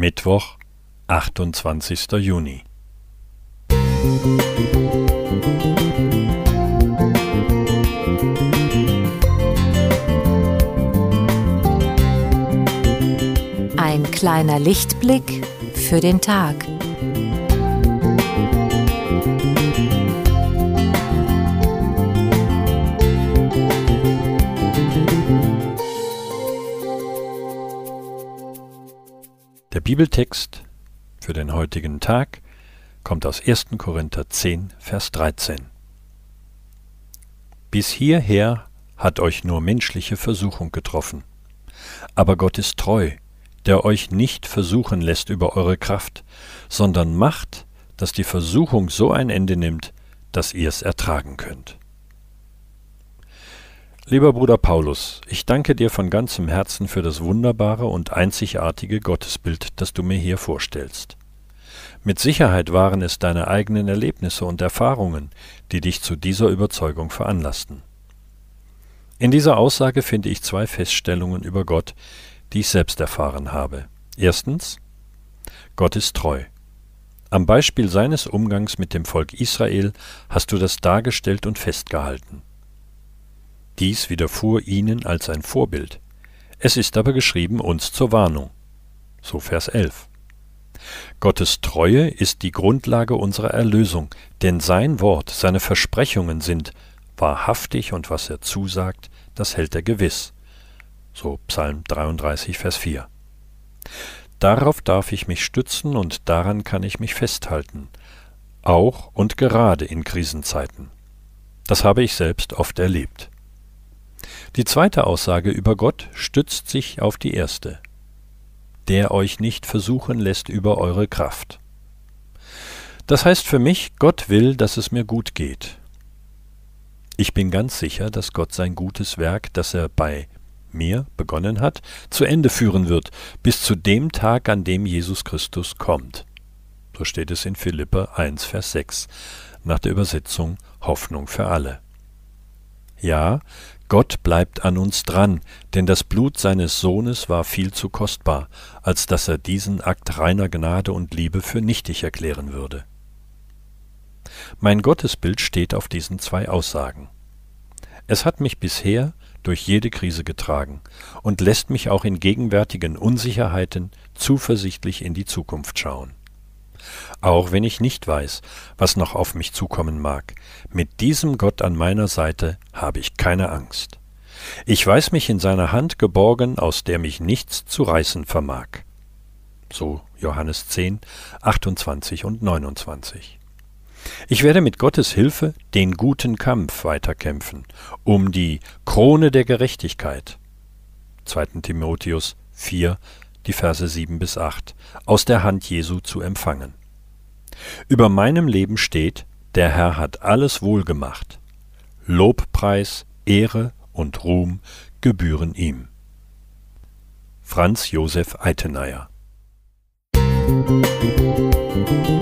Mittwoch, 28. Juni. Ein kleiner Lichtblick für den Tag. Der Bibeltext für den heutigen Tag kommt aus 1. Korinther 10, Vers 13. Bis hierher hat euch nur menschliche Versuchung getroffen. Aber Gott ist treu, der euch nicht versuchen lässt über eure Kraft, sondern macht, dass die Versuchung so ein Ende nimmt, dass ihr es ertragen könnt. Lieber Bruder Paulus, ich danke dir von ganzem Herzen für das wunderbare und einzigartige Gottesbild, das du mir hier vorstellst. Mit Sicherheit waren es deine eigenen Erlebnisse und Erfahrungen, die dich zu dieser Überzeugung veranlassten. In dieser Aussage finde ich zwei Feststellungen über Gott, die ich selbst erfahren habe. Erstens, Gott ist treu. Am Beispiel seines Umgangs mit dem Volk Israel hast du das dargestellt und festgehalten. Dies widerfuhr ihnen als ein Vorbild. Es ist aber geschrieben uns zur Warnung. So Vers 11. Gottes Treue ist die Grundlage unserer Erlösung, denn sein Wort, seine Versprechungen sind wahrhaftig und was er zusagt, das hält er gewiss. So Psalm 33, Vers 4. Darauf darf ich mich stützen und daran kann ich mich festhalten, auch und gerade in Krisenzeiten. Das habe ich selbst oft erlebt. Die zweite Aussage über Gott stützt sich auf die erste. Der euch nicht versuchen lässt über eure Kraft. Das heißt für mich, Gott will, dass es mir gut geht. Ich bin ganz sicher, dass Gott sein gutes Werk, das er bei mir begonnen hat, zu Ende führen wird, bis zu dem Tag, an dem Jesus Christus kommt. So steht es in Philipper 1, Vers 6, nach der Übersetzung Hoffnung für alle. Ja, Gott bleibt an uns dran, denn das Blut seines Sohnes war viel zu kostbar, als dass er diesen Akt reiner Gnade und Liebe für nichtig erklären würde. Mein Gottesbild steht auf diesen zwei Aussagen. Es hat mich bisher durch jede Krise getragen und lässt mich auch in gegenwärtigen Unsicherheiten zuversichtlich in die Zukunft schauen auch wenn ich nicht weiß, was noch auf mich zukommen mag. Mit diesem Gott an meiner Seite habe ich keine Angst. Ich weiß mich in seiner Hand geborgen, aus der mich nichts zu reißen vermag. So Johannes 10, 28 und 29. Ich werde mit Gottes Hilfe den guten Kampf weiterkämpfen, um die Krone der Gerechtigkeit. 2. Timotheus 4, die Verse 7 bis 8, aus der Hand Jesu zu empfangen. Über meinem Leben steht, der Herr hat alles wohlgemacht. Lobpreis, Ehre und Ruhm gebühren ihm. Franz Josef Eitenayer Musik